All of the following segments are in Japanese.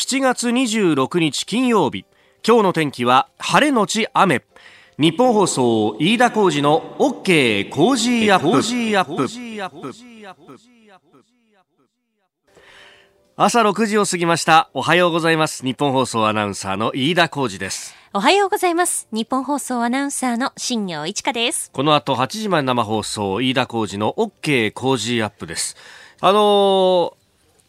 7月26日金曜日。今日の天気は晴れのち雨。ニッポン放送飯田浩司の OK COZY UP。朝6時を過ぎました。おはようございます。ニッポン放送アナウンサーの飯田浩司です。おはようございます。ニッポン放送アナウンサーの新行市佳です。この後8時まで生放送飯田浩二の OK コージーアップです。あのー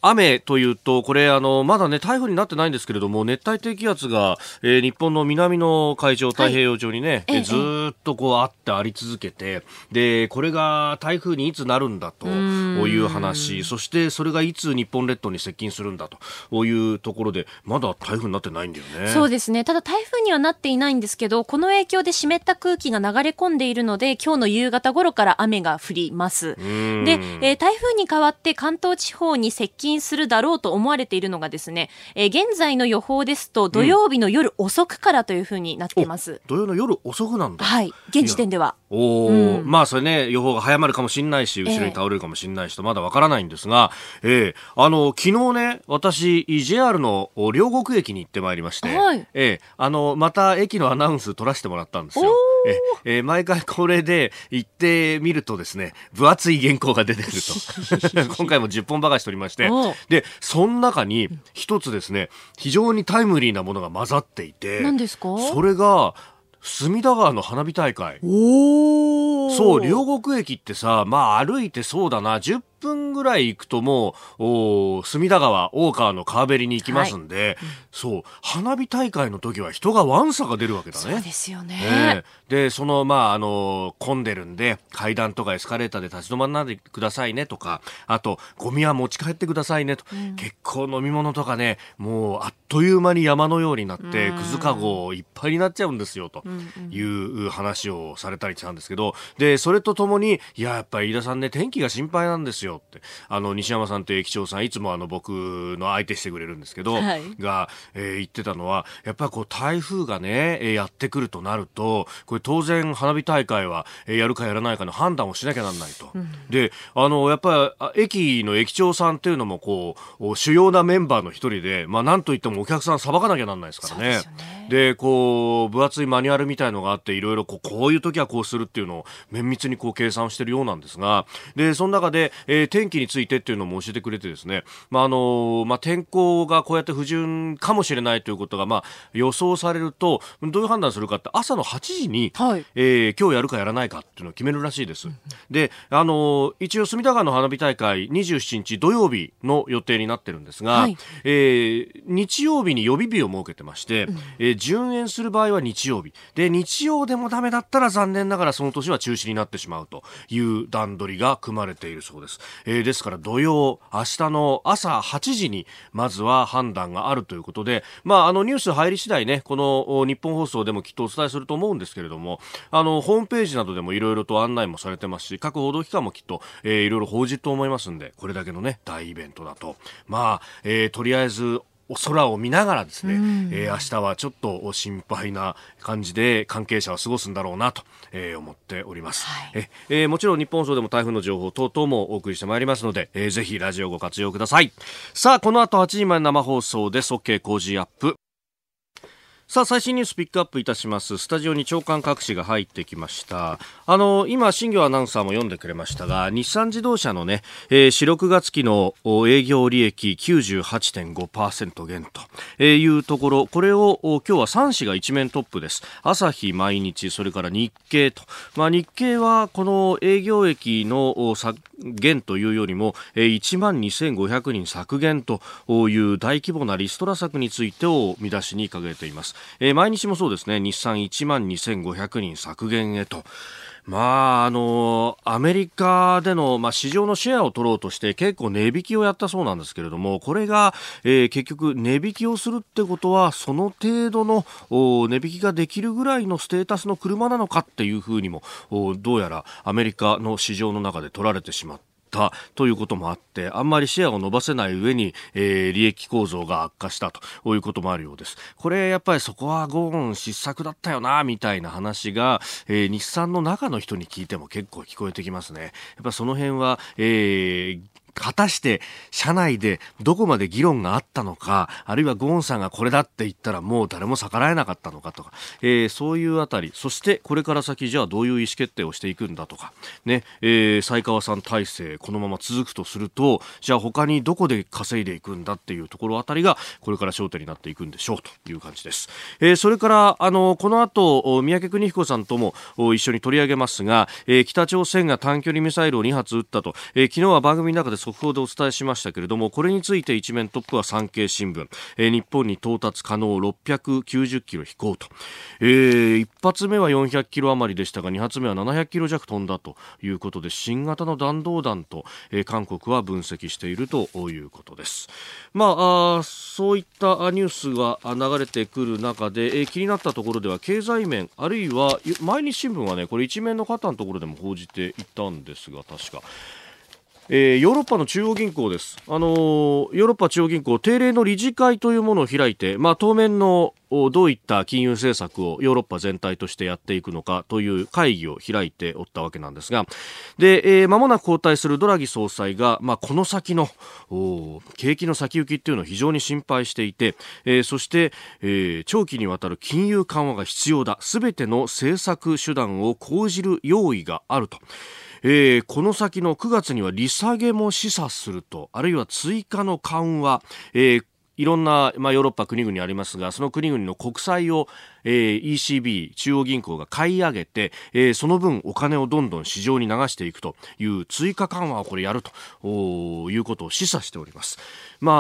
雨というと、これ、あの、まだね、台風になってないんですけれども、熱帯低気圧が、えー、日本の南の海上、太平洋上にね、はい、ずっとこうあってあり続けて、で、これが台風にいつなるんだという話、そしてそれがいつ日本列島に接近するんだというところで、まだ台風になってないんだよね。そうですね。ただ台風にはなっていないんですけど、この影響で湿った空気が流れ込んでいるので、今日の夕方頃から雨が降ります。で、えー、台風に代わって関東地方に接近するだろうと思われているのがですね、えー、現在の予報ですと土曜日の夜遅くからというふうになっています、うん、土曜の夜遅くなんだ。はい。現時点では。おお、うん、まあそれね予報が早まるかもしれないし後ろに倒れるかもしれないしとまだわからないんですが、えー、えー、あの昨日ね私 JR の両国駅に行ってまいりまして、はい、えー、あのまた駅のアナウンス取らせてもらったんですよ。ええー、毎回これで行ってみるとですね分厚い原稿が出てくると。今回も10本ばかし取りましてでその中に一つですね非常にタイムリーなものが混ざっていて何ですか？それが隅田川の花火大会。そう両国駅ってさまあ歩いてそうだな10分ぐらい行くともう隅田川大川の川べりに行きますんで、はい、そう花火大会の時は人がわんさが出るわけだね。そうですよね、えー、でそのまああの混んでるんで階段とかエスカレーターで立ち止まらないでくださいねとかあとゴミは持ち帰ってくださいねと、うん、結構飲み物とかねもうあっという間に山のようになってくずかごいっぱいになっちゃうんですよという話をされたりしたんですけどでそれとともにいややっぱり飯田さんね天気が心配なんですよよって、あの、西山さんと駅長さん、いつもあの、僕の相手してくれるんですけど、はい、が、えー、言ってたのは、やっぱりこう、台風がね、えー、やってくるとなると、これ当然花火大会は、えー、やるかやらないかの判断をしなきゃなんないと。うん、で、あの、やっぱり、駅の駅長さんっていうのも、こう、主要なメンバーの一人で、まあ、なんといってもお客さんさばかなきゃなんないですからね。で、ね、こう、分厚いマニュアルみたいのがあって、いろいろこう、こういう時はこうするっていうのを綿密にこう計算してるようなんですが、で、その中で、えー、天気についてっていうのも教えてくれてですね、まあ、あの、まあ、天候がこうやって不順かもしれないということが、まあ、予想されると、どういう判断するかって、朝の8時に、はい、えー、今日やるかやらないかっていうのを決めるらしいです。で、あの、一応、隅田川の花火大会、27日土曜日の予定になってるんですが、はい、えー、日曜日に予備日を設けてまして、うん、えー、順延する場合は日曜日。で、日曜でもダメだったら残念ながらその年は中止になってしまうという段取りが組まれているそうです。えー、ですから土曜、明日の朝8時にまずは判断があるということで、まあ、あのニュース入り次第ね、この日本放送でもきっとお伝えすると思うんですけれども、あの、ホームページなどでもいろいろと案内もされてますし、各報道機関もきっと、えー、いろいろ報じると思いますんで、これだけのね、大イベントだと。まあ、えー、とりあえず空を見ながらですね、うん、えー、明日はちょっと心配な感じで関係者は過ごすんだろうなと、えー、思っております、はい、えー、もちろん日本放送でも台風の情報等々もお送りしてまいりますので、えー、ぜひラジオご活用ください。さあこの後8時まで生放送です。OK 工事アップさあ、最新ニュースピックアップいたします。スタジオに長官各紙が入ってきました。あの、今、新業アナウンサーも読んでくれましたが、日産自動車のね、えー、4、6月期の営業利益98.5%減というところ、これを今日は3紙が一面トップです。朝日毎日、それから日経と。まあ、日経はこの営業益の削減というよりも、1万2500人削減という大規模なリストラ策についてを見出しに掲げています。えー、毎日もそうですね、日産1万2500人削減へと。まあ、あの、アメリカでの、まあ、市場のシェアを取ろうとして結構値引きをやったそうなんですけれども、これが、えー、結局値引きをするってことは、その程度の値引きができるぐらいのステータスの車なのかっていうふうにも、どうやらアメリカの市場の中で取られてしまったた。たということもあってあんまりシェアを伸ばせない上に、えー、利益構造が悪化したということもあるようですこれやっぱりそこはゴーン失策だったよなみたいな話が、えー、日産の中の人に聞いても結構聞こえてきますねやっぱその辺は、えー果たして社内でどこまで議論があったのか、あるいはゴーンさんがこれだって言ったらもう誰も逆らえなかったのかとか、えー、そういうあたり、そしてこれから先じゃあどういう意思決定をしていくんだとか、ね、えー、才川さん体制このまま続くとすると、じゃあ他にどこで稼いでいくんだっていうところあたりがこれから焦点になっていくんでしょうという感じです。えー、それからあのこの後三宅邦彦さんとも一緒に取り上げますが、えー、北朝鮮が短距離ミサイルを2発撃ったと、えー、昨日は番組の中で速報でお伝えしましたけれどもこれについて一面トップは産経新聞、えー、日本に到達可能690キロ飛行と、えー、1発目は400キロ余りでしたが2発目は700キロ弱飛んだということで新型の弾道弾と、えー、韓国は分析しているということです。まあ、あそういったニュースが流れてくる中で、えー、気になったところでは経済面あるいは毎日新聞はねこれ一面の方のところでも報じていたんですが確か。えー、ヨーロッパの中央銀行です、あのー、ヨーロッパ中央銀行定例の理事会というものを開いて、まあ、当面のどういった金融政策をヨーロッパ全体としてやっていくのかという会議を開いておったわけなんですが。で、えー、もなく交代するドラギ総裁が、まあ、この先の景気の先行きっていうのを非常に心配していて、えー、そして、えー、長期にわたる金融緩和が必要だ。すべての政策手段を講じる用意があると。えー、この先の9月には利下げも示唆するとあるいは追加の緩和、えーいろんな、まあ、ヨーロッパ国々ありますがその国々の国債を、えー、ECB 中央銀行が買い上げて、えー、その分お金をどんどん市場に流していくという追加緩和をこれやるということを示唆しております。ま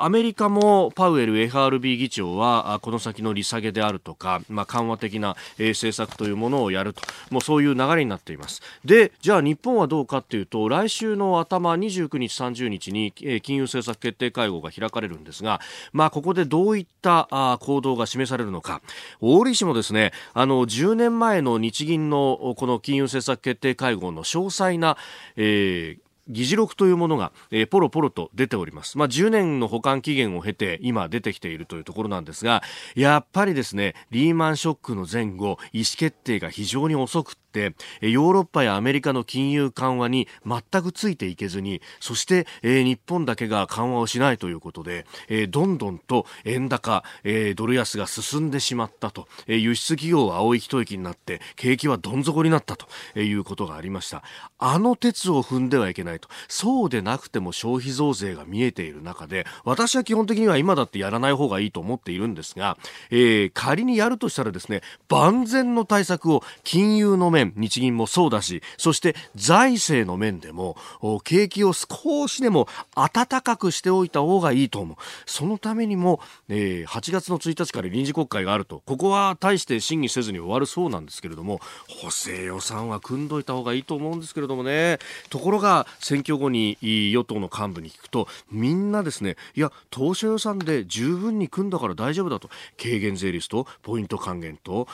あ、アメリカもパウエル FRB 議長はこの先の利下げであるとか、まあ、緩和的な、えー、政策というものをやるともうそういう流れになっていますでじゃあ日本はどうかというと来週の頭29日30日に、えー、金融政策決定会合が開かれるんですが、まあ、ここでどういったあ行動が示されるのか大利氏もですねあの10年前の日銀のこの金融政策決定会合の詳細な、えー議事録というものが、えー、ポロポロと出ております。まあ、10年の保管期限を経て今出てきているというところなんですが、やっぱりですね、リーマンショックの前後、意思決定が非常に遅くて、ヨーロッパやアメリカの金融緩和に全くついていけずに、そして、えー、日本だけが緩和をしないということで、えー、どんどんと円高、えー、ドル安が進んでしまったと、えー、輸出企業は青い一息になって、景気はどん底になったということがありました。あの鉄を踏んではいけない。とそうでなくても消費増税が見えている中で私は基本的には今だってやらない方がいいと思っているんですが、えー、仮にやるとしたらですね万全の対策を金融の面日銀もそうだしそして財政の面でも景気を少しでも暖かくしておいた方がいいと思う。そのためにも、えー、8月の1日から臨時国会があると。ここは大して審議せずに終わるそうなんですけれども補正予算は組んどいた方がいいと思うんですけれどもね。ところが選挙後に与党の幹部に聞くとみんなですねいや当初予算で十分に組んだから大丈夫だと。軽減税率とポイント還元と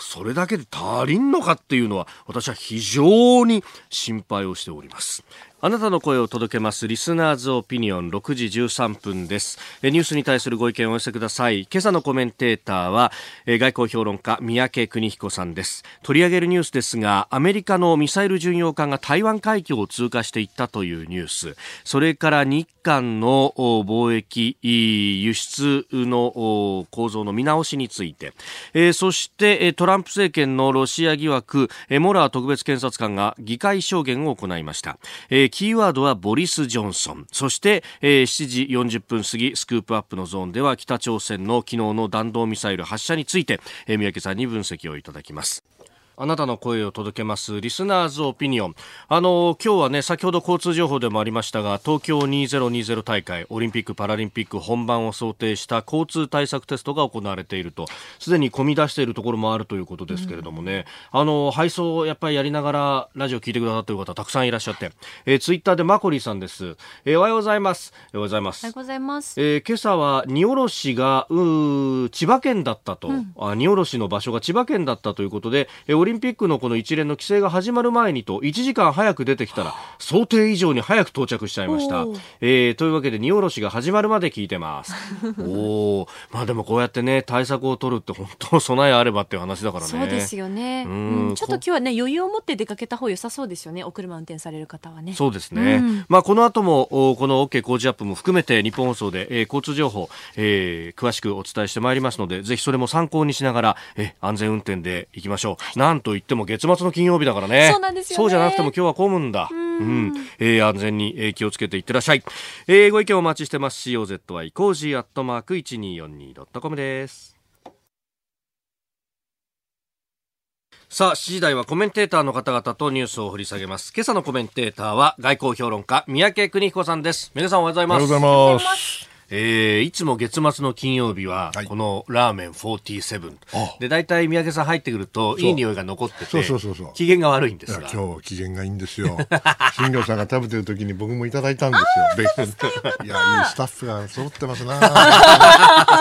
それだけで足りんのかっていうのは私は非常に心配をしております。あなたの声を届けますリスナーズオピニオン6時13分です。ニュースに対するご意見をお寄せください。今朝のコメンテーターは外交評論家三宅邦彦さんです。取り上げるニュースですがアメリカのミサイル巡洋艦が台湾海峡を通過していったというニュース。それから日韓の貿易輸出の構造の見直しについて。そしてトランプ政権のロシア疑惑モラー特別検察官が議会証言を行いました。キーワードはボリス・ジョンソン。そして、えー、7時40分過ぎスクープアップのゾーンでは北朝鮮の昨日の弾道ミサイル発射について、えー、三宅さんに分析をいただきます。あなたの声を届けますリスナーズオピニオン。あの今日はね先ほど交通情報でもありましたが東京2020大会オリンピック・パラリンピック本番を想定した交通対策テストが行われていると。すでに込み出しているところもあるということですけれどもね、うん、あの配送やっぱりやりながらラジオ聞いてくださっている方たくさんいらっしゃって、えー、ツイッターでマコリーさんです、えー、おはようございます。おはようございます。おはようございます、えー、今朝は荷下ろしが千葉県だったと、うん、あ荷下ろしの場所が千葉県だったということで、えーオリンピックのこの一連の規制が始まる前にと1時間早く出てきたら想定以上に早く到着しちゃいました、えー、というわけで荷下ろしが始まるまで聞いてます。おおまあでもこうやってね対策を取るって本当備えあればっていう話だからね。そうですよね、うん、ちょっと今日はね余裕を持って出かけた方良さそうですよね。お車運転される方はね。そうですね、うん、まあこの後もこの OK 工事アップも含めて日本放送で、えー、交通情報、えー、詳しくお伝えしてまいりますのでぜひそれも参考にしながら、え安全運転でいきましょう、はい、なんといっても月末の金曜日だからねそうなんですよ、ね、そうじゃなくても今日は混むんだうん、えー、安全に、えー、気をつけていってらっしゃい、えー、ご意見お待ちしてます COZY コージーアットマーク 1242.com ですさあ、7時台はコメンテーターの方々とニュースを掘り下げます。今朝のコメンテーターは外交評論家、宮家邦彦さんです。皆さんおはようございます。おはようございます。えー、いつも月末の金曜日は、このラーメン47、で大体宮家さん入ってくるといい匂いが残っててそうそうそうそう。機嫌が悪いんですが。今日機嫌がいいんですよ。新庄さんが食べてる時に僕もいただいたんですよ。いやいいスタッフが揃ってますな。今日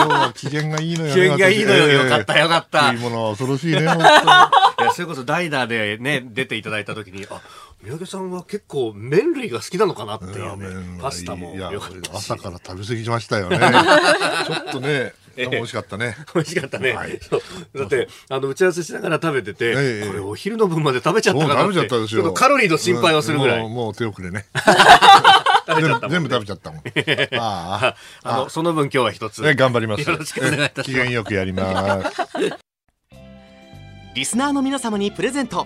は機嫌がいいのよ、ね、機嫌がいいのよ、えー、よかったよかった。いいものは恐ろしいね いやそれこそ代打でね出ていただいた時にあ三宅さんは結構麺類が好きなのかなっていうね、パスタも朝から食べ過ぎましたよね ちょっとね美味しかったね。美味しかったね。はい、だって、あの、打ち合わせしながら食べてて、えこれお昼の分まで食べちゃったかなって。食べちゃったですよ。カロリーの心配をするぐらい。もうもう手遅れね。全部食べちゃったもん。ああ。あの、その分今日は一つ。頑張ります。よろしくお願いいたします。機嫌よくやります。リスナーの皆様にプレゼント。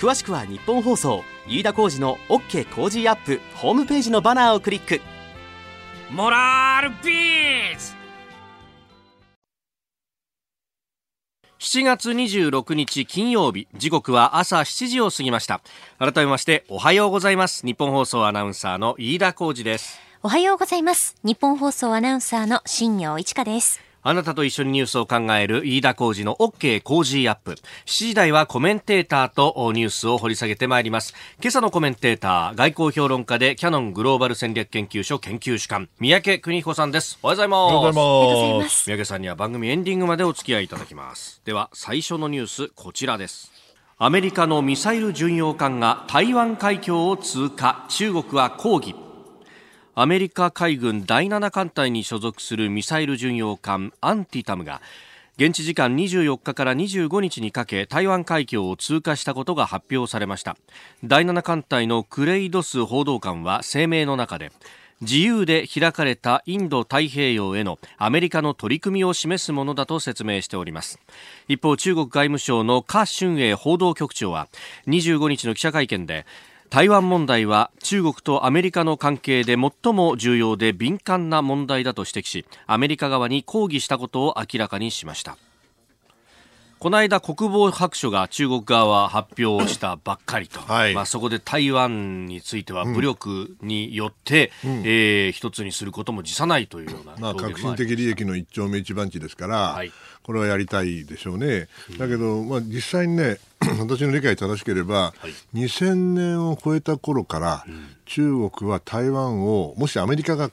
詳しくは日本放送飯田浩司の OK 工事アップホームページのバナーをクリック。モラルビズ7月26日金曜日時刻は朝7時を過ぎました。改めましておはようございます。日本放送アナウンサーの飯田浩司です。おはようございます。日本放送アナウンサーの新業一華ですあなたと一緒にニュースを考える飯田浩二の OK 工事アップ。7時台はコメンテーターとニュースを掘り下げてまいります。今朝のコメンテーター、外交評論家でキャノングローバル戦略研究所研究主幹、三宅邦彦さんです。おはようございます。おはようございます。三宅さんには番組エンディングまでお付き合いいただきます。では、最初のニュース、こちらです。アメリカのミサイル巡洋艦が台湾海峡を通過、中国は抗議。アメリカ海軍第7艦隊に所属するミサイル巡洋艦アンティタムが現地時間24日から25日にかけ台湾海峡を通過したことが発表されました。第7艦隊のクレイドス報道官は声明の中で自由で開かれたインド太平洋へのアメリカの取り組みを示すものだと説明しております。一方中国外務省の華春英報道局長は25日の記者会見で台湾問題は中国とアメリカの関係で最も重要で敏感な問題だと指摘しアメリカ側に抗議したことを明らかにしました。この間国防白書が中国側は発表したばっかりと、はい、まあ、そこで台湾については武力によって、うん、えー、一つにすることも辞さないというような、まあ、革新的利益の一丁目一番地ですから、はい、これはやりたいでしょうね。だけど、まあ、実際にね 私の理解正しければ、はい、2000年を超えた頃から、うん、中国は台湾をもしアメリカが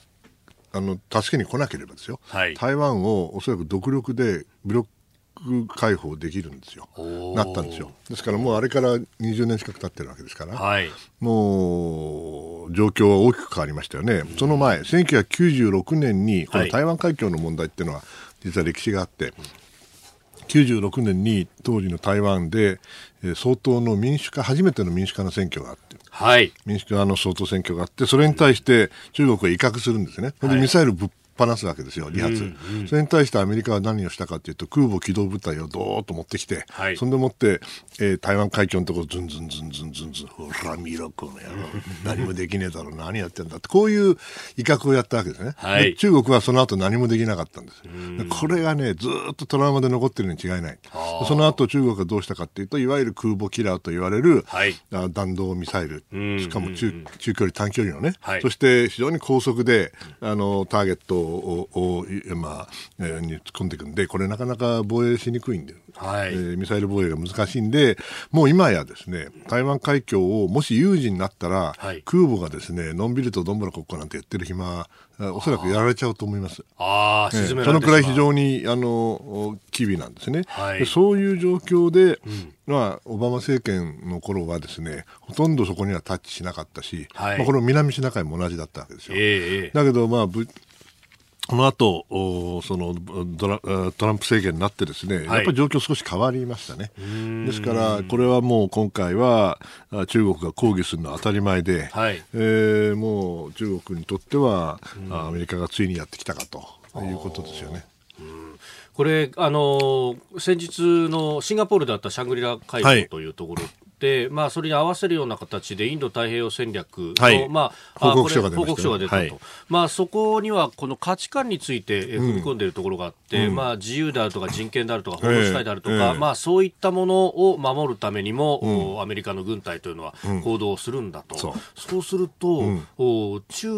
あの助けに来なければですよ、はい、台湾をおそらく独力で武力解放できるんですよ、なったんですよ。ですからもうあれから20年近く経ってるわけですから、はい、もう状況は大きく変わりましたよね。その前、1996年にこの台湾海峡の問題っていうのは、実は歴史があって、96年に当時の台湾で、えー、総統の民主化、初めての民主化の選挙があって、はい、民主化の総統選挙があって、それに対して中国は威嚇するんですね。でミサイルぶっ放すわけですよ、2発、うんうん、それに対してアメリカは何をしたかというと、空母機動部隊をどーっと持ってきて、はい、そんでもって、えー、台湾海峡のところ、ずんずんずんずんずんずん、ほら見ろ、この野郎、何もできねえだろ、何やってんだって、こういう威嚇をやったわけですね、はい、中国はその後何もできなかったんです、これがね、ずっとトラウマで残ってるに違いない、その後中国がどうしたかっていうといわゆる空母キラーと言われる、はい。弾道ミサイル。ん。しかも中中距離短距離のね、はい。そして非常に高速であのターゲットをを、まあえーに突っ込んでいくんでこれなかなか防衛しにくいんで、はい。えーミサイル防衛が難しいんでもう今やですね台湾海峡をもし有事になったら、はい。空母がですねのんびりとどんぶらこっこなんてやってる暇あおそらくやられちゃうと思います。ああ、ええ沈めらそのくらい非常にあの機微なんですね、はい。でそういう状況で、まあ、オバマ政権の頃はですねほとんどそこにはタッチしなかったし、はい。まあ、これも南シナ海も同じだったわけですよ。ええええ。だけど、まあ、ぶこの後おそのドラトランプ政権になってですね、やっぱり状況少し変わりましたね。ですから、これはもう今回はあ中国が抗議するのは当たり前で、はい。えーもう中国にとっては、あアメリカがついにやってきたかということですよね。これ、あの先日のシンガポールであったシャングリラ会はい合というところで、まあ、それに合わせるような形でインド太平洋戦略の、はい。まあ、あ報告書がこれ出たね。報告書が出たと、はい。まあ、そこにはこの価値観についてえ踏み込んでいるところがあって、まあ、自由であるとか 人権であるとか法の主体であるとか、ええまあ、そういったものを守るためにも、おアメリカの軍隊というのは行動するんだと、そう。そうすると、お中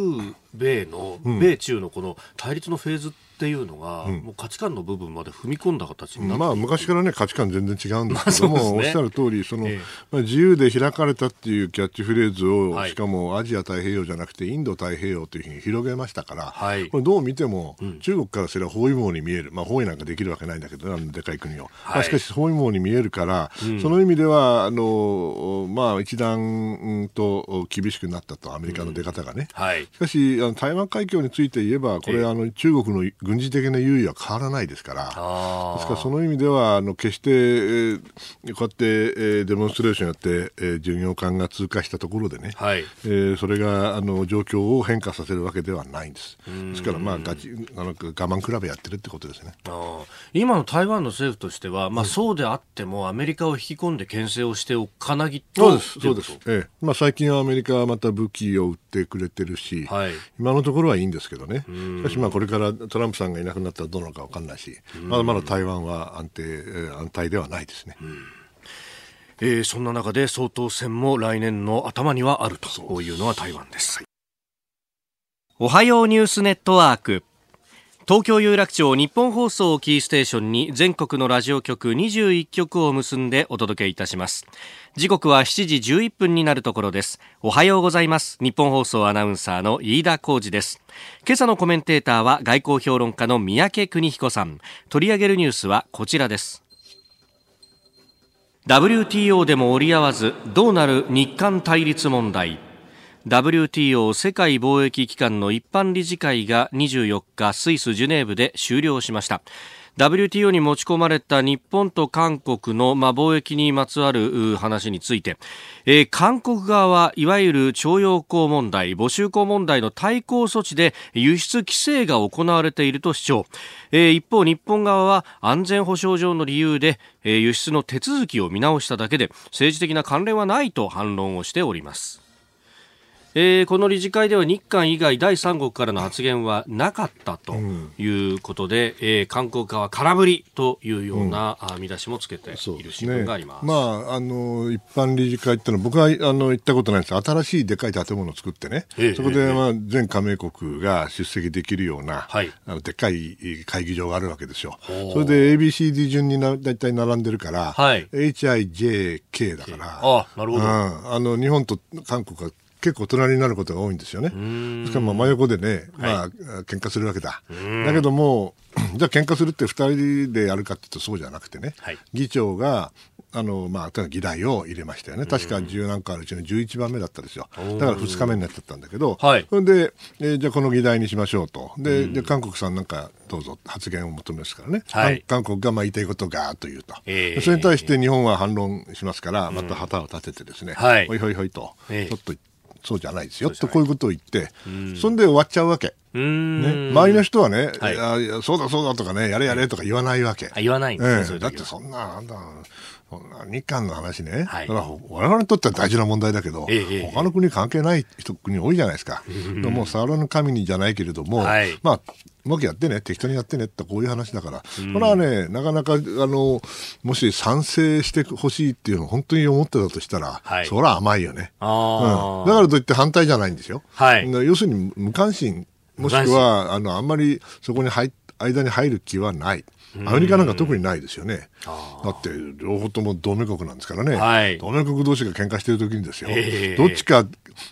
米の、米中のこの対立のフェーズっていうのが、もう価値観の部分まで踏み込んだ形になってまあ、昔からね価値観全然違うんですけども、まあね。おっしゃる通りその、ええ。まあ、自由で開かれたっていうキャッチフレーズを、はい。しかもアジア太平洋じゃなくてインド太平洋というふうに広げましたから、はい。これどう見ても、中国からすれば包囲網に見える、まあ、包囲なんかできるわけないんだけどあのでかい国を、まあ、しかし包囲網に見えるから、その意味ではあの、まあ、一段うんと厳しくなったとアメリカの出方がね。はい。しかしあの台湾海峡について言えばこれ、ええ。あの中国の軍事的な優位は変わらないですから。あですからその意味ではあの決して、えーこうやって、えーデモンストレーションやって、えー巡洋艦が通過したところでね、はいえーそれがあの状況を変化させるわけではないんです。ですから、まあ、ガチあの我慢比べやってるってことですね。今の台湾の政府としては、まあ、そうであってもアメリカを引き込んで牽制をしておかなぎとそうです、そうです。ええまあ、最近はアメリカはまた武器を売ってくれてるし、はい。今のところはいいんですけどね、しかし、まあ、これからトランプさんがいなくなったらどうなのか分かんないし、まだまだ台湾は安定、えー安泰ではないですね。えーそんな中で総統選も来年の頭にはあると。いうのは台湾です。おはようニュースネットワーク。東京有楽町日本放送キーステーションに全国のラジオ局21局を結んでお届けいたします。時刻は7時11分になるところです。おはようございます。日本放送アナウンサーの飯田浩二です。今朝のコメンテーターは外交評論家の三宅邦彦さん。取り上げるニュースはこちらです。WTO でも折り合わずどうなる日韓対立問題 WTO 世界貿易機関の一般理事会が24日スイス・ジュネーブで終了しました WTO に持ち込まれた日本と韓国の、まあ、貿易にまつわる話について、えー韓国側はいわゆる徴用工問題、募集工問題の対抗措置で輸出規制が行われていると主張。えー一方、日本側は安全保障上の理由で、えー輸出の手続きを見直しただけで政治的な関連はないと反論をしております。えーこの理事会では日韓以外第三国からの発言はなかったということで、えー韓国側空振りというような、あ見出しもつけている新聞があります。まあ、あの一般理事会ってのは僕はあの行ったことないんです。が新しいでかい建物を作ってね、ええ。そこで、まあ、全加盟国が出席できるような、はい。あのでっかい会議場があるわけですよ。それで ABCD 順になだいたい並んでるから、はい。HIJK だから、あなるほど。うん。あの日本と韓国が結構隣になることが多いんですよね。しかも真横でね、まあ、喧嘩するわけだ。だけども、じゃあ喧嘩するって2人でやるかっていうとそうじゃなくてね、はい議長が、あの、まあ、議題を入れましたよね。確か10何個あるうちの11番目だったですよ。だから2日目になっちゃったんだけど、はいそれで、えーじゃあこの議題にしましょうと。で、で韓国さんなんかどうぞ発言を求めますからね。はい韓韓国がまあ言いたいことをガーッと言うと。ええそれに対して日本は反論しますから、また旗を立ててですね、はいほいほいほいと、ええちょっとそうじゃないですよとこういうことを言って、そんで終わっちゃうわけ。ね、周りの人はね、はい、いやそうだそうだとかね、やれやれとか言わないわけ。言わないんですね、えー、だってそんな、なんだ、日韓の話ね、はい、だから我々にとっては大事な問題だけど、ええ、他の国関係ない人国多いじゃないですか、もう触らぬ神にじゃないけれども、はい、まあうまくやってね、適当にやってねってこういう話だから、うん、これはね、なかなかあのもし賛成してほしいっていうのを本当に思ってたとしたら、はい、それは甘いよね、うん、だからといって反対じゃないんですよ。はい、要するに無関心もしくはあのあんまりそこに入間に入る気はない。アメリカなんか特にないですよね。だって両方とも同盟国なんですからね、はい、同盟国同士が喧嘩してる時にですよ、えー、どっちか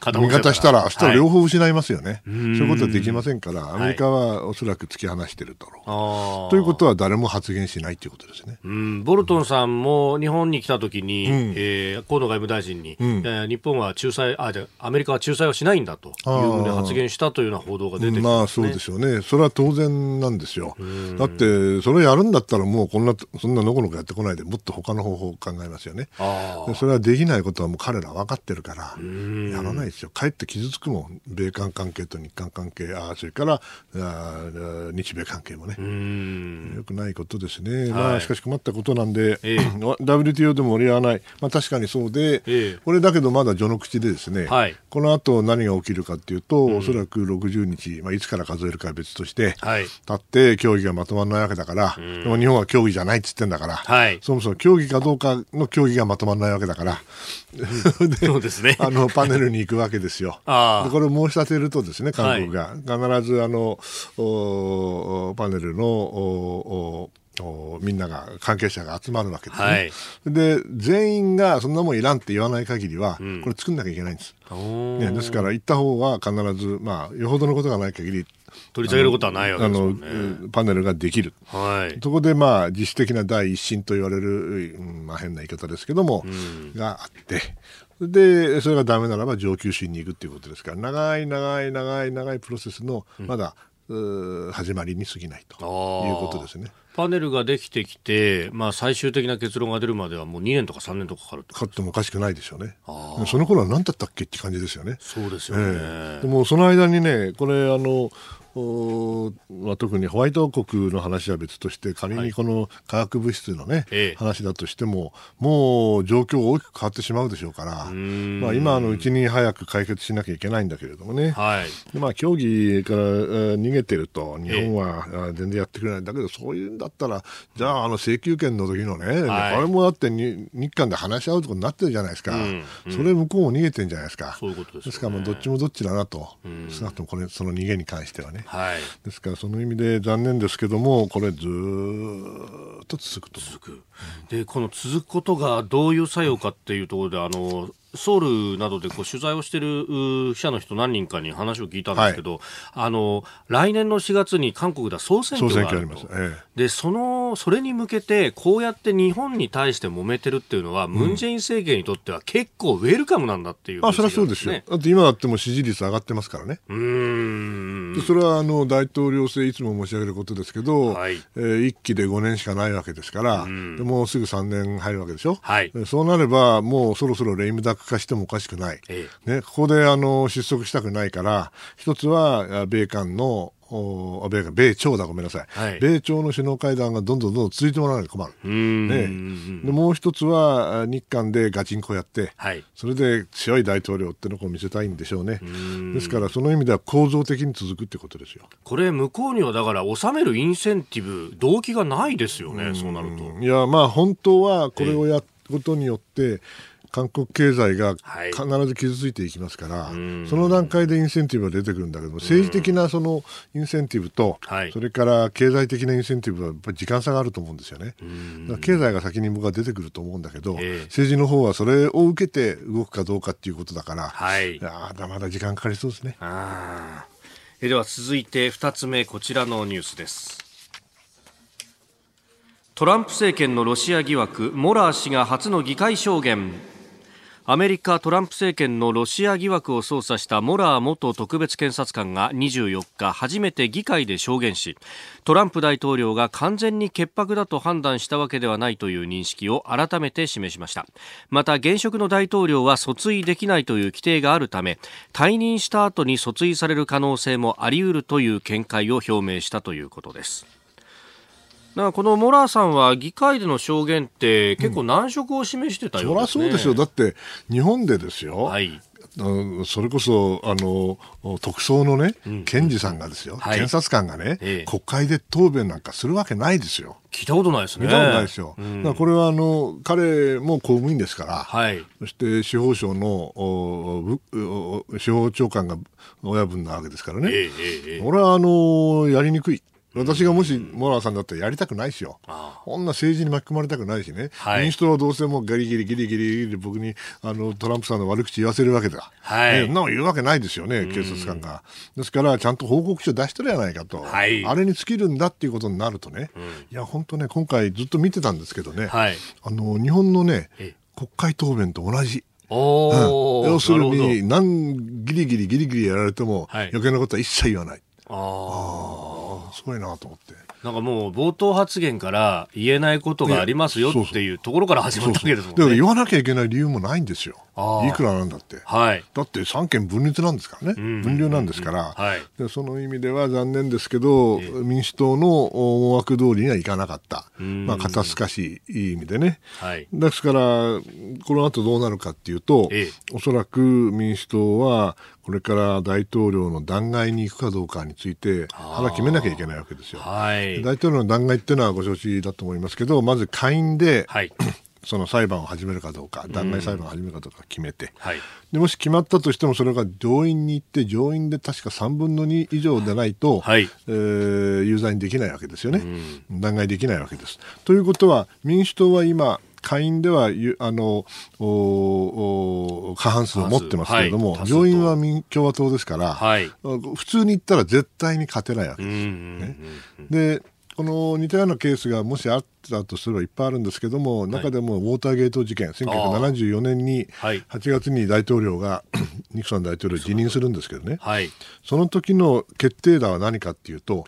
味方したら、したら両方失いますよね、はい、そういうことはできませんから、アメリカはおそらく突き放してるだろう、ということは誰も発言しないということですね、うん、ボルトンさんも日本に来た時に、うん、えー、河野外務大臣に、うん、えー、日本は仲裁あじゃアメリカは仲裁をしないんだというふうに発言したというような報道が出てきて、ね、まあそうでしょうね、それは当然なんですよ、だって、それやるんだったら、もうこんな、そんなのこのこやってこないで、もっと他の方法を考えますよね。それはできないことはもう彼ら分かってるから、やらないですよ。かえって傷つくもん。米韓関係と日韓関係、あそれからあ日米関係もね。よくないことですね。まあ、しかし困ったことなんで、ええ、WTO でも折り合わない。まあ確かにそうで、え、これだけどまだ序の口でですね、はい、この後何が起きるかっていうと、うん、おそらく60日、まあいつから数えるかは別として、はい、立って協議がまとまらないわけだから、でも日本は協議じゃないっつってんだから、はい、そもそも競技かどうかの競技がまとまらないわけだから、そうですね。あの、パネルに行くわけですよ。でこれを申し立てるとですね、韓国が、必ずあの、パネルの、おみんなが関係者が集まるわけですね、はい、で全員がそんなもんいらんって言わない限りは、うん、これ作んなきゃいけないんです、ね、ですから行った方は必ず、まあ、よほどのことがない限り取り下げることはないわけですね、あのパネルができる、はい、そこで、まあ、自主的な第一審と言われる、まあ、変な言い方ですけども、うん、があってでそれがダメならば上級審に行くっていうことですから長い長い長い長いプロセスのまだ、うん、始まりに過ぎないということですね。パネルができてきて、まあ、最終的な結論が出るまではもう2年とか3年とかかかるかかってもおかしくないでしょうね。その頃は何だったっけって感じですよね。そうですよね。えー、でもその間にね、これあのまあ、特にホワイト王国の話は別として仮にこの化学物質のね、はい、話だとしてももう状況が大きく変わってしまうでしょうから、まあ、今のうちに早く解決しなきゃいけないんだけれどもね、はい、でまあ、競技から逃げてると日本は全然やってくれない。んだけどそういうんだったらじゃああの請求権の時のね、はい、これもだって日韓で話し合うとこになってるじゃないですか、うんうん、それ向こうも逃げてるんじゃないですか。そういうことです、ね、ですからもうどっちもどっちだなと、少なくともこれその逃げに関してはね。はい、ですからその意味で残念ですけどもこれずっと続くと続く。でこの続くことがどういう作用かっていうところであのソウルなどでこう取材をしている記者の人何人かに話を聞いたんですけど、はい、あの来年の4月に韓国では総選挙があると、ええ、でそのそれに向けてこうやって日本に対して揉めてるっていうのは、ムン・ジェイン政権にとっては結構ウェルカムなんだっていう、ね、あそれはそうですよ。だって今だっても支持率上がってますからね。うん。それはあの大統領制いつも申し上げることですけど、はい、えー、1期で5年しかないわけですからでもうすぐ3年入るわけでしょ、はい、そうなればもうそろそろレイムダック化してもおかしくない、ええ、ね、ここであの失速したくないから一つは米韓のお米米朝だ、ごめんなさい、はい、米朝の首脳会談がどんどんどんどん続いてもらわないと困る、ね、でもう一つは日韓でガチンコやって、はい、それで強い大統領ってのを見せたいんでしょうね。ですからその意味では構造的に続くってことですよ。これ、向こうにはだから収めるインセンティブ、動機がないですよね、うそうなると。いや、まあ、本当はこれをやることによって、えー韓国経済が必ず傷ついていきますから、はい、その段階でインセンティブが出てくるんだけども、政治的なそのインセンティブと、それから経済的なインセンティブはやっぱり時間差があると思うんですよね。経済が先に僕は出てくると思うんだけど、えー、政治の方はそれを受けて動くかどうかっていうことだから、はい、まだまだ時間かかりそうですね。では続いて2つ目、こちらのニュースです。トランプ政権のロシア疑惑、モラー氏が初の議会証言。アメリカトランプ政権のロシア疑惑を捜査したモラー元特別検察官が24日初めて議会で証言しトランプ大統領が完全に潔白だと判断したわけではないという認識を改めて示しました。また現職の大統領は訴追できないという規定があるため退任した後に訴追される可能性もあり得るという見解を表明したということです。なこのモラーさんは議会での証言って結構難色を示してたようですね、うん、そりゃそうですよ。だって日本でですよ。はい。それこそあの特捜のね、うん、検事さんがですよ、はい、検察官がね、ええ、国会で答弁なんかするわけないですよ。聞いたことないですね。聞いたことないですよ。うん、これはあの彼も公務員ですから、はい、そして司法省の司法長官が親分なわけですからね。ええ、俺はあのやりにくい。私がもしモラーさんだったらやりたくないですよ。こんな政治に巻き込まれたくないしね。はい、民主党はどうせもギリギリギリギリギリ僕にあのトランプさんの悪口言わせるわけだ。はい。ね、な言うわけないですよね、警察官が。ですから、ちゃんと報告書出してるやないかと。はい。あれに尽きるんだっていうことになるとね。うん、いや、本当ね、今回ずっと見てたんですけどね。はい。あの、日本のね、国会答弁と同じ。おうん、要するに、何ギリギリギリギリやられても、余計なことは一切言わない。ああすごいなと思って。なんかもう冒頭発言から言えないことがありますよっていうところから始まったわけですもんね。だから言わなきゃいけない理由もないんですよ。いくらなんだって。はい。だって三権分立なんですからね。分離なんですから、はい、で。その意味では残念ですけど、民主党の思惑通りにはいかなかった。まあ、肩透かしいい意味でね。はい。ですから、この後どうなるかっていうと、ええ、おそらく民主党は、これから大統領の弾劾に行くかどうかについて、腹決めなきゃいけないわけですよ。はい、大統領の弾劾っていうのはご承知だと思いますけど、まず下院で、はい、その裁判を始めるかどうか、弾劾裁判を始めるかどうか決めて、はい、でもし決まったとしても、それが上院に行って、上院で確か3分の2以上でないと、はい、えー、有罪にできないわけですよね、弾劾できないわけです。ということは、民主党は今、下院ではあの過半数を持ってますけれども、はい、上院は民共和党ですから、はい、普通に言ったら絶対に勝てないわけです。ね、でこの似たようなケースがもしあったとすればいっぱいあるんですけども、中でもウォーターゲート事件、1974年に8月に大統領が、ニクソン大統領辞任するんですけどね、はい、その時の決定打は何かっていうと、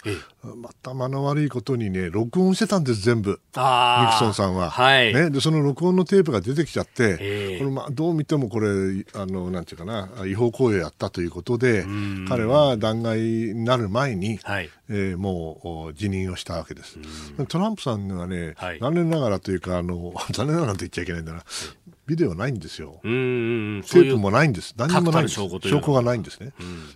頭の悪いことにね、録音してたんです、全部、ニクソンさんは。はい、ね、でその録音のテープが出てきちゃって、これまあどう見てもこれあの、なんていうかな、違法行為をやったということで、彼は弾劾になる前に、はい、えー、もう辞任をしたわけです。トランプさんはね、はい、残念ながらというか、あの 残念ながらと言っちゃいけないんだな、ビデオないんですよ。テープもないんです。何もないんです。証拠がないんですね。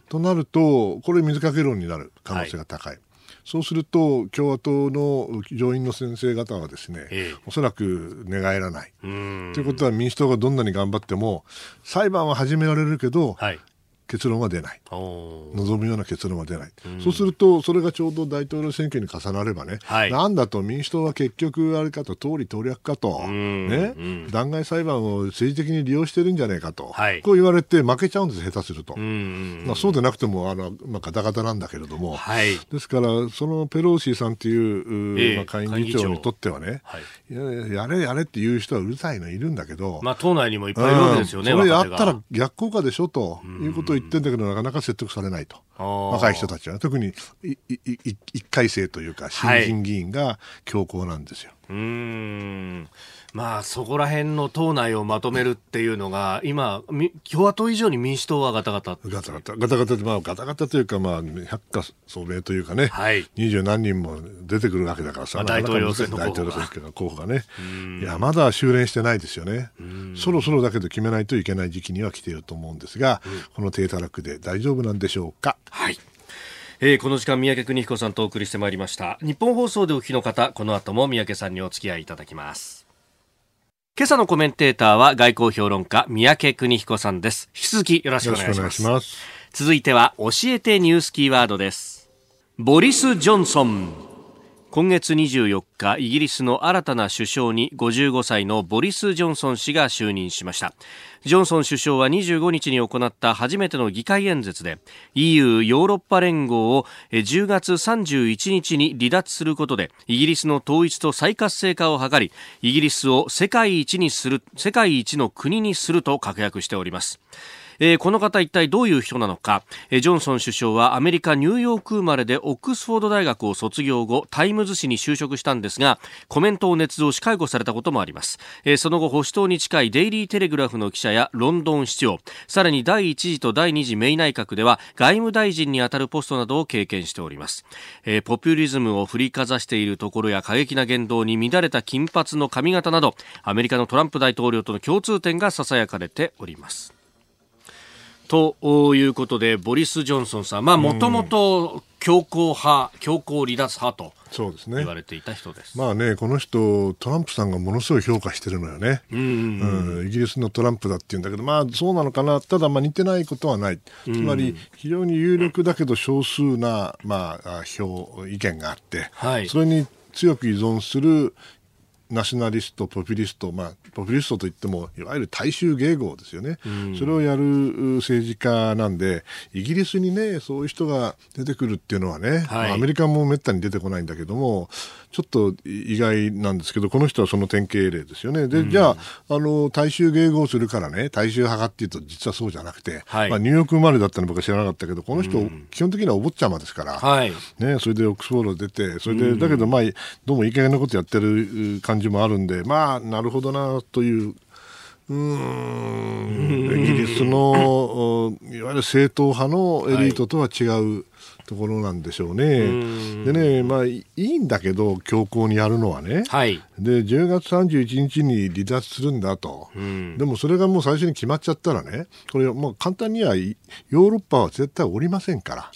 となると、これ水かけ論になる可能性が高い。はいそうすると共和党の上院の先生方はですね、ええ、おそらく寝返らない。ということは民主党がどんなに頑張っても裁判は始められるけど、はい、結論は出ない、望むような結論は出ない、うん、そうすると、それがちょうど大統領選挙に重なればね、はい、なんだと民主党は結局、あれかと、通り統略かと、うん、ね、うん、弾劾裁判を政治的に利用してるんじゃないかと、はい、こう言われて負けちゃうんです、下手すると。まあ、そうでなくても、あのまあ、ガタガタなんだけれども、はい、ですから、そのペローシーさんという、えー、まあ、下院議長にとってはね、はい、やれやれっていう人はうるさいのいるんだけど、まあ、党内にもいっぱいいるわけですよね、それやったら逆効果でしょということを言ってんだけど、なかなか説得されないと。若い人たちは、特に一回生というか、新人議員が強硬なんですよ。はい、うんまあ、そこら辺の党内をまとめるっていうのが、今、共和党以上に民主党はガタガタ。ガタガタ。ガタガタで、まあ、ガタガタというか、まあ、百花聡明というかね、二、十、何人も出てくるわけだからさ、まあ、大統領選の大統領選挙の候補がね。いや、まだ修練してないですよね。そろそろだけど決めないといけない時期には来ていると思うんですが、この低たらくで大丈夫なんでしょうか。はい。えー、この時間三宅邦彦さんとお送りしてまいりました。日本放送でお聞きの方この後も三宅さんにお付き合いいただきます。今朝のコメンテーターは外交評論家三宅邦彦さんです。引き続きよろしくお願いします。ます。続いては教えてニュースキーワードです。ボリス・ジョンソン今月24日イギリスの新たな首相に55歳のボリス・ジョンソン氏が就任しました。ジョンソン首相は25日に行った初めての議会演説で EU= ヨーロッパ連合を10月31日に離脱することでイギリスの統一と再活性化を図りイギリスを世界一にする世界一の国にすると確約しております。えー、この方一体どういう人なのか、えー、ジョンソン首相はアメリカニューヨーク生まれでオックスフォード大学を卒業後タイムズ紙に就職したんですがコメントを捏造し解雇されたこともあります、えー、その後保守党に近いデイリーテレグラフの記者やロンドン市長さらに第1次と第2次メイ内閣では外務大臣にあたるポストなどを経験しております、え、ポピュリズムを振りかざしているところや過激な言動に乱れた金髪の髪型などアメリカのトランプ大統領との共通点が囁かれております。ということで、ボリス・ジョンソンさん、まあ、もともと強硬派、強硬離脱派と。そうですね。言われていた人です。まあね、この人、トランプさんがものすごい評価してるのよね。うん、うん、イギリスのトランプだって言うんだけど、まあそうなのかな。ただ、まあ似てないことはない。つまり、非常に有力だけど少数な、まあ、票、意見があって、はい、それに強く依存するナショナリスト、ポピュリスト、まあ、ポピュリストといっても、いわゆる大衆迎合ですよね、うん、それをやる政治家なんで、イギリスにね、そういう人が出てくるっていうのはね、はい、アメリカもめったに出てこないんだけども、ちょっと意外なんですけど、この人はその典型例ですよね。で、うん、じゃあ、あの、大衆迎合するからね、大衆派かっていうと、実はそうじゃなくて、はい、まあ、ニューヨーク生まれだったの僕は知らなかったけど、この人、うん、基本的にはお坊ちゃまですから、はい、ね、それでオックスフォード出て、それで、だけど、まあ、どうもいい加減なことやってる感じもあるんで、まあ、なるほどな、といううんイギリスのいわゆる正統派のエリートとは違うところなんでしょうね。でね、まあいいんだけど、強硬にやるのはね。はい、で、10月31日に離脱するんだと。でもそれがもう最初に決まっちゃったらね、これ、もう簡単にはヨーロッパは絶対おりませんから。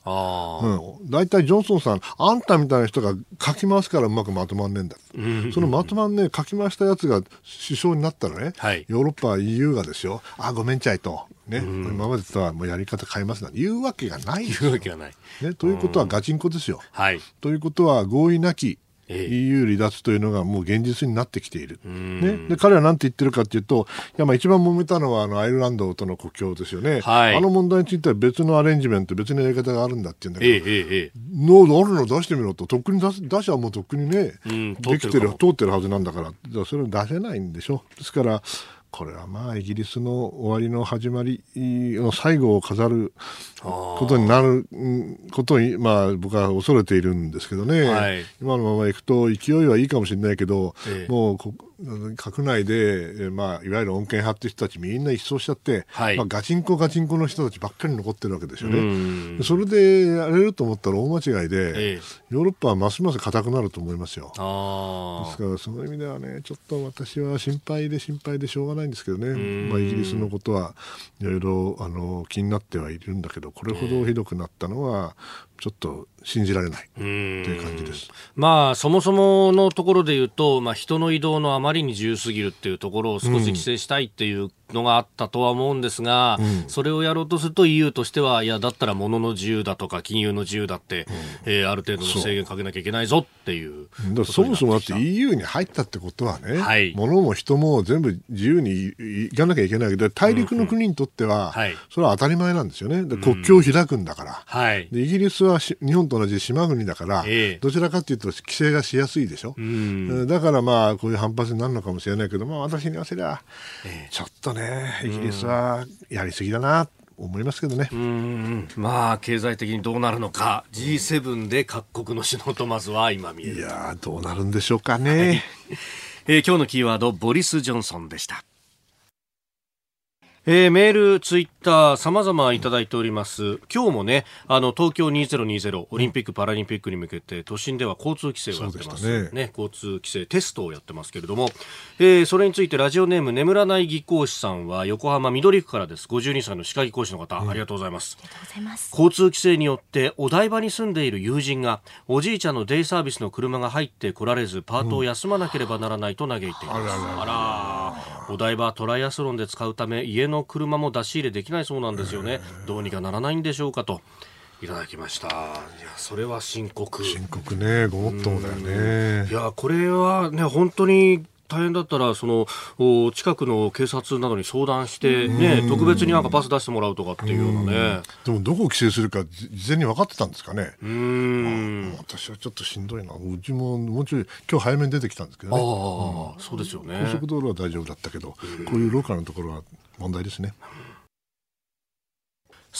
大体、うん、ジョンソンさん、あんたみたいな人がかき回すからうまくまとまんねえんだ。そのまとまんねえ、かき回したやつが首相になったらね、はい、ヨーロッパ EU がですよ、あ、ごめんちゃいと。ね、今までとはもうやり方変えますなんて言うわけがない言うわけがない。ね、ということはガチンコですよ。はい、ということは合意なき EU 離脱というのがもう現実になってきている。ね、で彼は何て言ってるかというと、いやまあ一番揉めたのはあのアイルランドとの国境ですよね、はい、あの問題については別のアレンジメント、別のやり方があるんだって言うんだけど、ええええ、のあるの出してみろと、とっくに出す出しはもうとっくにね、うん、できてる、通ってるはずなんだから、それを出せないんでしょ。ですからこれはまあイギリスの終わりの始まりの最後を飾ることになることに、まあ、僕は恐れているんですけどね、はい、今のままいくと勢いはいいかもしれないけど、ええ、もう閣内で、まあ、いわゆる恩恵派っていう人たちみんな一掃しちゃって、はい、まあ、ガチンコガチンコの人たちばっかり残ってるわけですよね。それでやれると思ったら大間違いで、ええ、ヨーロッパはますます硬くなると思いますよ。ですからその意味ではねちょっと私は心配で心配でしょうがないんですけどね、まあ、イギリスのことはいろいろあの気になってはいるんだけどこれほどひどくなったのは、ちょっと信じられない。という感じです。まあ、そもそものところで言うと、まあ、人の移動のあまりに自由すぎるっていうところを少し規制したいっていうのがあったとは思うんですが、うん、それをやろうとすると EU としては、いや、だったら物の自由だとか金融の自由だって、うん、えー、ある程度の制限かけなきゃいけないぞっていうそもそもだって EU に入ったってことはね、はい、物も人も全部自由に行かなきゃいけないけど、大陸の国にとっては、はい、それは当たり前なんですよね。で国境を開くんだから。はい、でイギリスは日本と同じ島国だから、えー、どちらかというと規制がしやすいでしょ？うん、だからまあ、こういう反発になるのかもしれないけど、まあ私に言わせりゃ、えー、ちょっとね、イギリスはやりすぎだな。思いますけどね。まあ経済的にどうなるのか G7 で各国の首脳とまずは今見えるいやどうなるんでしょうかね、はい、えー、今日のキーワードボリス・ジョンソンでしたえー、メール、ツイッター、様々いただいております。今日もね、あの、東京2020オリンピック・パラリンピックに向けて、都心では交通規制をやってます。ね、ね、交通規制テストをやってますけれども、えー、それについてラジオネーム眠らない技講師さんは、横浜緑区からです。52歳の歯科技講師の方、うん、ありがとうございます。ありがとうございます。交通規制によって、お台場に住んでいる友人が、おじいちゃんのデイサービスの車が入ってこられず、パートを休まなければならないと嘆いています。うん、あららお台場トライアスロンで使うため、家の車も出し入れできないそうなんですよね。どうにかならないんでしょうかと。いただきましたいやそれは深刻深刻ねごもっともだよねいやこれはね本当に大変だったらその近くの警察などに相談して、ね、特別になんかパス出してもらうとかっていうようなねでもどこを規制するか事前に分かってたんですかね。うん。私はちょっとしんどいな。うちももうちょい今日早めに出てきたんですけどね。ああ、うん、そうですよね。高速道路は大丈夫だったけどこういうローカルのところは問題ですね。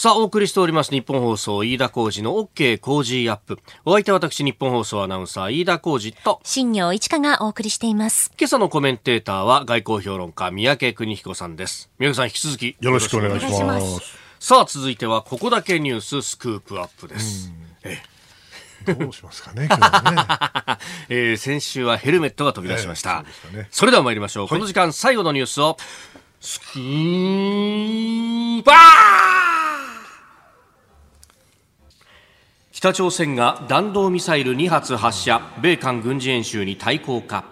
さあ、お送りしております日本放送飯田浩二の OK 工事アップ。お相手は私日本放送アナウンサー飯田浩二と新業一華がお送りしています。今朝のコメンテーターは外交評論家三宅邦彦さんです。三宅さん引き続きよろしくお願いします。さあ、続いてはここだけニューススクープアップです。えどうしますかね、今日ね えー、先週はヘルメットが飛び出しました。えーそね、それでは参りましょう。はい、この時間最後のニュースを、スクーパー北朝鮮が弾道ミサイル2発発射米韓軍事演習に対抗か。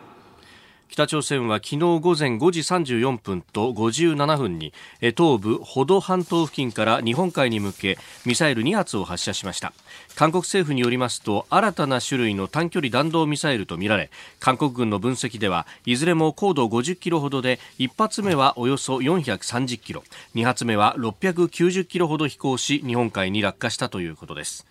北朝鮮は昨日午前5時34分と57分に東部保土半島付近から日本海に向けミサイル2発を発射しました。韓国政府によりますと新たな種類の短距離弾道ミサイルとみられ韓国軍の分析ではいずれも高度50キロほどで1発目はおよそ430キロ2発目は690キロほど飛行し日本海に落下したということです。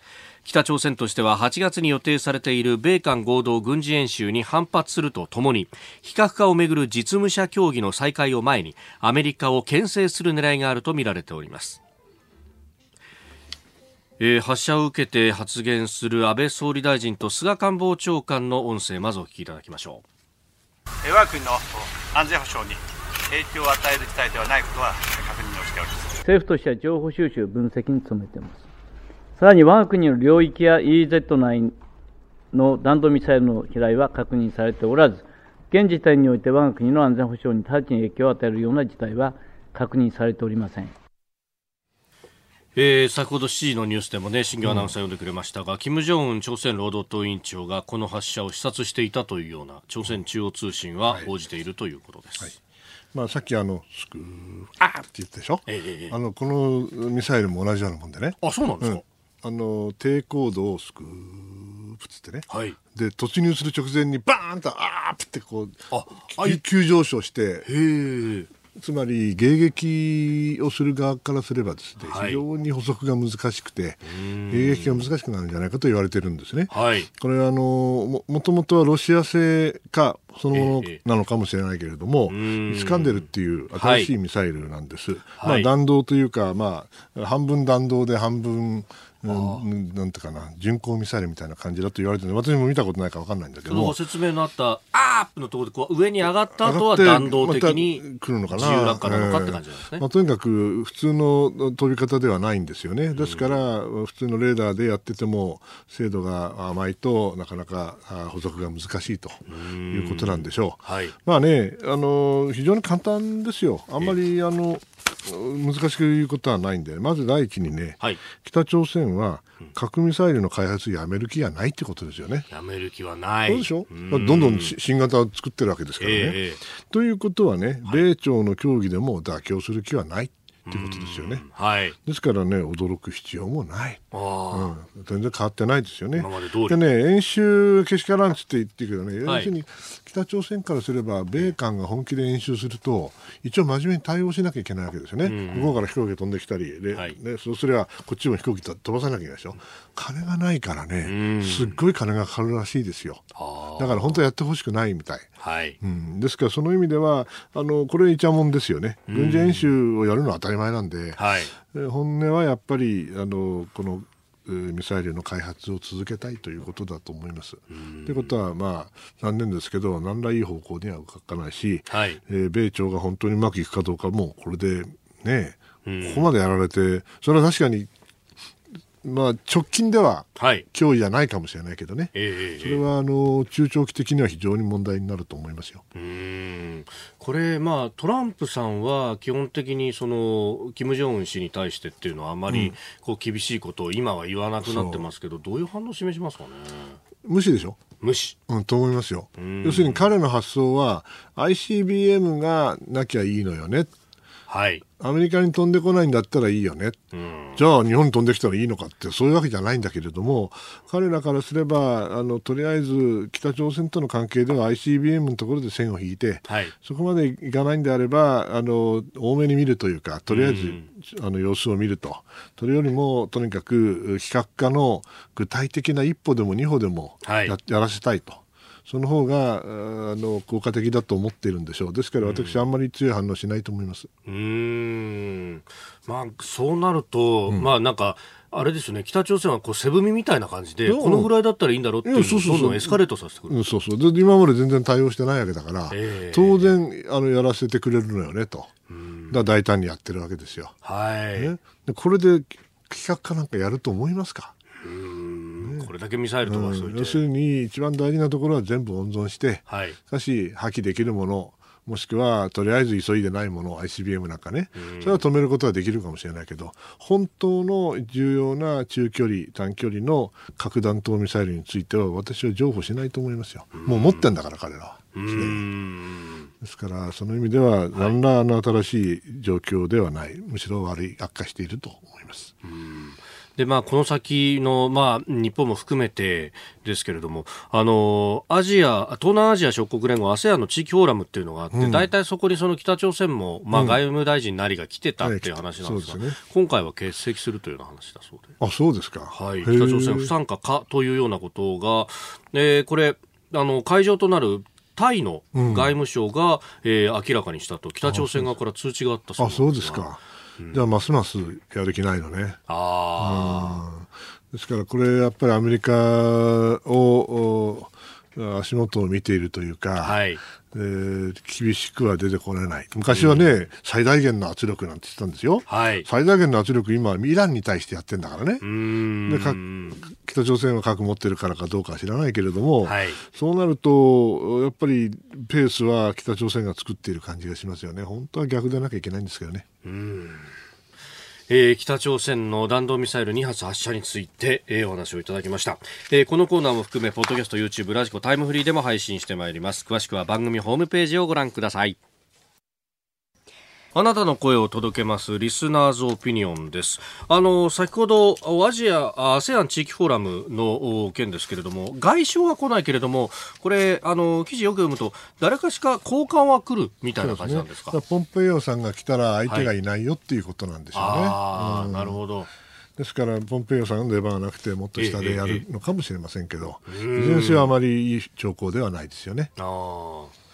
北朝鮮としては8月に予定されている米韓合同軍事演習に反発するとともに非核化をめぐる実務者協議の再開を前にアメリカを牽制する狙いがあるとみられております。えー、発射を受けて発言する安倍総理大臣と菅官房長官の音声まずお聞きいただきましょう。我が国の安全保障に影響を与える事態ではないことは確認をしております。政府としては情報収集分析に努めていますさらに我が国の領域や EEZ 内の弾道ミサイルの飛来は確認されておらず、現時点において我が国の安全保障に直ちに影響を与えるような事態は確認されておりません。えー、先ほど7時のニュースでもね、新業アナウンサー読んでくれましたが、うん、金正恩朝鮮労働党委員長がこの発射を視察していたというような朝鮮中央通信は報じているということです。はい。はいまあ、さっきあのスクーあーって言ったでしょ、えー、あのこのミサイルも同じようなもんでね。あそうなんですか、うんあの低高度をスクープつってね、はい、で突入する直前にバーンとあーってこう急上昇して。つまり迎撃をする側からすればですね、はい、非常に捕捉が難しくて迎撃が難しくなるんじゃないかと言われてるんですね。はい、これはあのももともとはロシア製かそのものなのかもしれないけれども、えー、イスカンデルっていう新しいミサイルなんです。はい、まあ弾道というか、まあ半分弾道で半分うん、なんていうかな巡航ミサイルみたいな感じだと言われてる。私も見たことないか分かんないんだけど。ご説明のあったアップのところでこう上に上がった後は弾道的に来るのかな。自由落下なのかって感じなんですね、まあ、とにかく普通の飛び方ではないんですよね。ですから、普通のレーダーでやってても精度が甘いとなかなか補足が難しいということなんでしょう、はい、まあねあの非常に簡単ですよ。あんまりあの難しく言うことはないんでまず第一にね、はい、北朝鮮は核ミサイルの開発やめる気がないってことですよね。やめる気はない。そうでしょ？どんどん新型を作ってるわけですからね。えー、ということはね、米朝の協議でも妥協する気はない。っていうことですよね。はい。ですからね、驚く必要もない。あうん、全然変わってないですよね。今まで通り。でね、演習けしからんつって言ってるけどね、要するに北朝鮮からすれば、米韓が本気で演習すると、一応真面目に対応しなきゃいけないわけですよね。向こうから飛行機飛んできたり、で、はい、ね、そうすればこっちも飛行機飛ばさなきゃいけないでしょ。金がないからね、すっごい金がかかるらしいですよ。だから本当はやってほしくないみたい。はい、うん、ですからその意味ではあのこれいちゃもんですよね軍事演習をやるのは当たり前なんで、はい、本音はやっぱりあのこのミサイルの開発を続けたいということだと思います。ということは、まあ、残念ですけど、何らいい方向には動かないし、はい、えー、米朝が本当にうまくいくかどうかも、これでね、ここまでやられて、それは確かにまあ、直近では脅威じゃないかもしれないけどね、はい、それはあの中長期的には非常に問題になると思いますよ。うん。これ、まあ、トランプさんは基本的にその金正恩氏に対してっていうのはあまりこう厳しいことを今は言わなくなってますけど、う。ん、どういう反応を示しますかね？無視でしょ？無視、うん、と思いますよ。要するに彼の発想は ICBM がなきゃいいのよねはい、アメリカに飛んでこないんだったらいいよね、うん、じゃあ日本に飛んできたらいいのかってそういうわけじゃないんだけれども彼らからすればあのとりあえず北朝鮮との関係では ICBM のところで線を引いて、はい、そこまでいかないんであればあの多めに見るというかとりあえず、うん、あの様子を見ると。それよりもとにかく非核化の具体的な一歩でも二歩でもやはい、やらせたいと。その方があの効果的だと思っているんでしょう。ですから私、あんまり強い反応しないと思います。うん、まあ、そうなると、うん、まあなんか、あれですよね、北朝鮮はこう背踏みみたいな感じで、このぐらいだったらいいんだろうっていう、そうそうそう。エスカレートさせてくる、うん、そうそう。で今まで全然対応してないわけだから、えー、当然あのやらせてくれるのよねと、だ大胆にやってるわけですよ。はい、ね、でこれで企画かなんかやると思いますか？これだけミサイル飛ばしといて、うん、要するに一番大事なところは全部温存して、はい、しかし破棄できるものもしくはとりあえず急いでないもの ICBM なんかね、それは止めることはできるかもしれないけど本当の重要な中距離短距離の核弾頭ミサイルについては私は譲歩しないと思いますよ、もう持ってんだから彼らは。ですからその意味では何らの新しい状況ではない、むしろ悪い悪化していると思います。で、まあ、この先の、まあ、日本も含めてですけれども、あの、アジア、東南アジア諸国連合 ASEAN の地域フォーラムっていうのがあって、うん、大体そこにその北朝鮮も、まあ、外務大臣なりが来てたっていう話なんですが、うんね、今回は欠席するというような話だそうで。あ、そうですか。はい。北朝鮮不参加かというようなことが、えー、これ、あの、会場となるタイの外務省が、うん、えー、明らかにしたと、北朝鮮側から通知があったそうですあ、そうですか。じゃあますますやる気ないのね。あですからこれやっぱりアメリカを足元を見ているというか、はい、えー、厳しくは出てこれない。昔はね、うん、最大限の圧力なんて言ってたんですよ。はい、最大限の圧力、今、イランに対してやってんだからね。で北朝鮮は核持ってるからかどうかは知らないけれども、はい、そうなると、やっぱりペースは北朝鮮が作っている感じがしますよね。本当は逆でなきゃいけないんですけどね。うんえー、北朝鮮の弾道ミサイル2発発射について、えー、お話をいただきました、えー、このコーナーも含めポッドキャスト YouTube ラジコタイムフリーでも配信してまいります。詳しくは番組ホームページをご覧ください。あなたの声を届けますリスナーズオピニオンです。あの、先ほどアジア、ASEAN 地域フォーラムの件ですけれども、外相は来ないけれども、これ、あの、記事よく読むと、誰かしか交換は来るみたいな感じなんですか？すね、ポンペイオさんが来たら相手がいないよっていうことなんでしょうね。はい、ああ、うん、なるほど。ですから、ポンペイオさんの出番はなくて、もっと下でやるのかもしれませんけど、いずれにせよあまりいい兆候ではないですよね。ああ。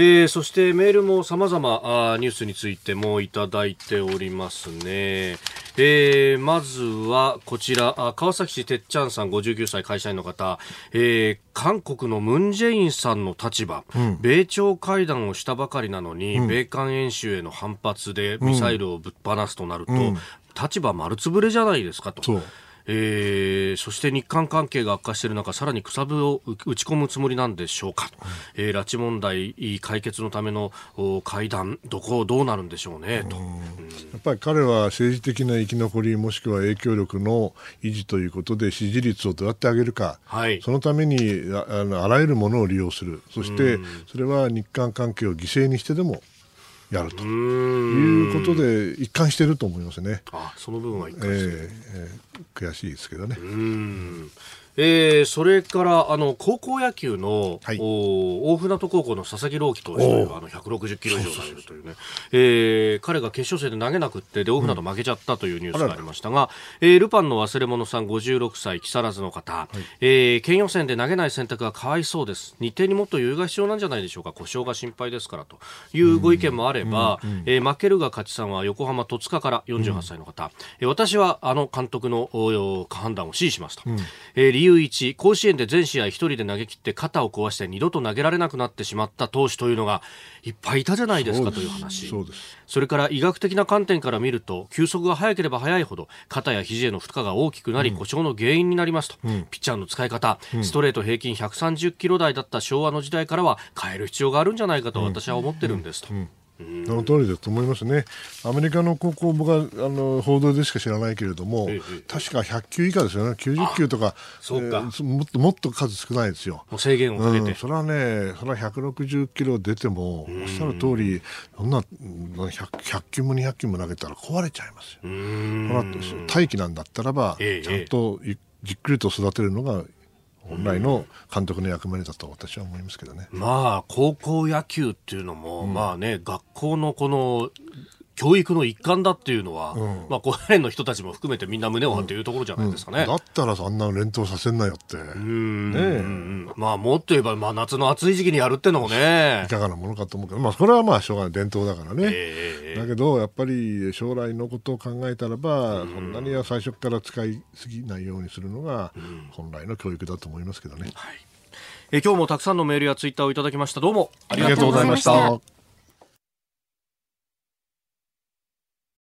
えー、そしてメールも様々あニュースについてもいただいておりますね。えー、まずはこちら、川崎市てっちゃんさん59歳会社員の方、えー、韓国のムン・ジェインさんの立場、うん、米朝会談をしたばかりなのに、うん、米韓演習への反発でミサイルをぶっ放すとなると、うん、立場丸つぶれじゃないですかと。えー、そして日韓関係が悪化している中さらにくさぶを打ち込むつもりなんでしょうか、うん、えー、拉致問題解決のための会談どこどうなるんでしょうねと、うん、やっぱり彼は政治的な生き残りもしくは影響力の維持ということで支持率をどうやって上げるか、はい、そのためにあのあらゆるものを利用する。そしてそれは日韓関係を犠牲にしてでもやるということで一貫していると思いますね。あその部分は一貫してる、えー、悔しいですけどね。うんえー、それからあの高校野球の、はい、お大船渡高校の佐々木朗希投手というあの160キロ以上投げるというね。えー、彼が決勝戦で投げなくってで大船渡負けちゃったというニュースがありましたが、うん、えー、ルパンの忘れ物さん56歳木更津の方、はい、えー、県予選で投げない選択がかわいそうです。日程にもっと余裕が必要なんじゃないでしょうか。故障が心配ですからと。いうご意見もあれば、うんうん、えー、負けるが勝ちさんは横浜戸塚から48歳の方、えー、私はあの監督の判断を支持しますと、うん、えー、理由由一甲子園で全試合一人で投げ切って肩を壊して二度と投げられなくなってしまった投手というのがいっぱいいたじゃないですかという話。それから医学的な観点から見ると球速が速ければ速いほど肩や肘への負荷が大きくなり、故障の原因になりますと、うん、ピッチャーの使い方、うん、ストレート平均130キロ台だった昭和の時代からは変える必要があるんじゃないかと私は思ってるんですと。その通りだと思いますね。アメリカの高校、僕はあの報道でしか知らないけれども、ええ、確か100球以下ですよね、90球とか、そうか、えー、もっともっと数少ないですよ。制限をかけて、うん、それはね、それは160キロ出ても、おっしゃる通り、そんな 100, 100球も200球も投げたら壊れちゃいますよ。大気なんだったらば、ちゃんとじっくりと育てるのが本来の監督の役割だと私は思いますけどね。まあ、高校野球っていうのも、うん、まあね、学校のこの教育の一環だっていうのは、うん、まあ、このの人たちも含めてみんな胸を張っていうところじゃないですかね。うん、だったらそんな連投させんなよって。うん。ねまあ、もっと言えば、まあ、夏の暑い時期にやるってのもね。いかがなものかと思うけど、まあ、それはまあ、しょうがない。伝統だからね。えー、だけど、やっぱり将来のことを考えたらば、そんなには最初から使いすぎないようにするのが、本来の教育だと思いますけどね。はい。え今日もたくさんのメールやツイッターをいただきました。どうも。ありがとうございました